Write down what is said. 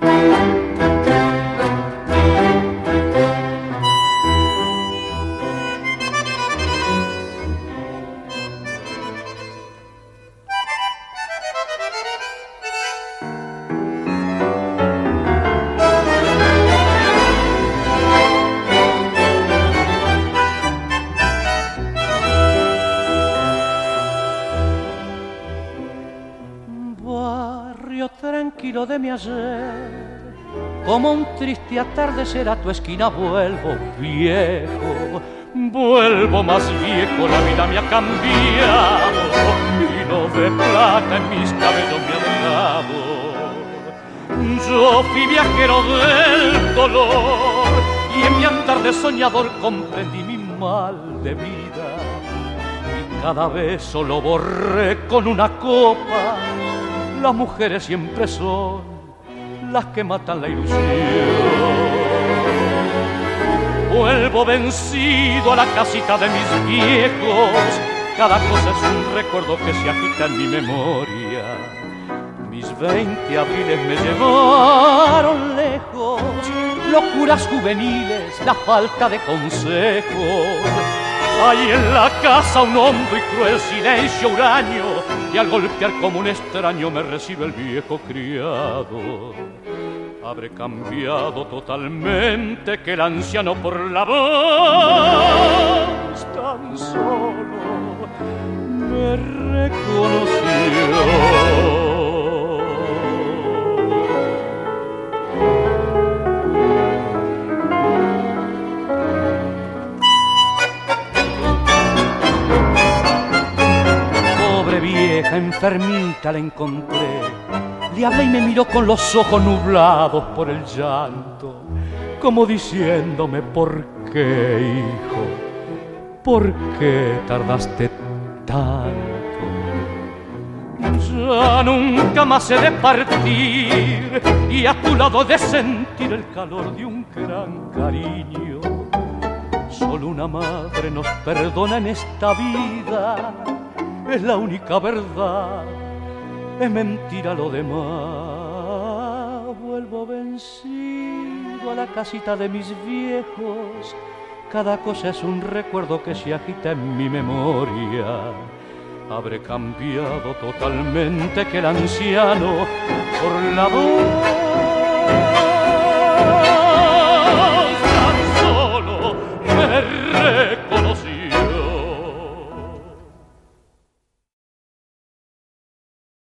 Thank you. De mi ayer. Como un triste atardecer a tu esquina vuelvo viejo, vuelvo más viejo, la vida me ha cambiado y no de plata en mis cabellos me ha. Yo fui viajero del dolor y en mi andar de soñador comprendí mi mal de vida y cada vez solo borré con una copa las mujeres siempre son las que matan la ilusión. Vuelvo vencido a la casita de mis viejos, cada cosa es un recuerdo que se agita en mi memoria. Mis veinte abriles me llevaron lejos, locuras juveniles, la falta de consejos hay en la casa un hondo y cruel silencio huraño y al golpear como un extraño me recibe el viejo criado. Habré cambiado totalmente que el anciano por la voz tan solo me reconoció. Enfermita la encontré. Le hablé y me miró con los ojos nublados por el llanto, como diciéndome, ¿por qué, hijo? ¿Por qué tardaste tanto? Ya nunca más he de partir y a tu lado de sentir el calor de un gran cariño. Solo una madre nos perdona en esta vida es la única verdad, es mentira lo demás. Vuelvo vencido a la casita de mis viejos, cada cosa es un recuerdo que se agita en mi memoria. Habré cambiado totalmente que el anciano por la voz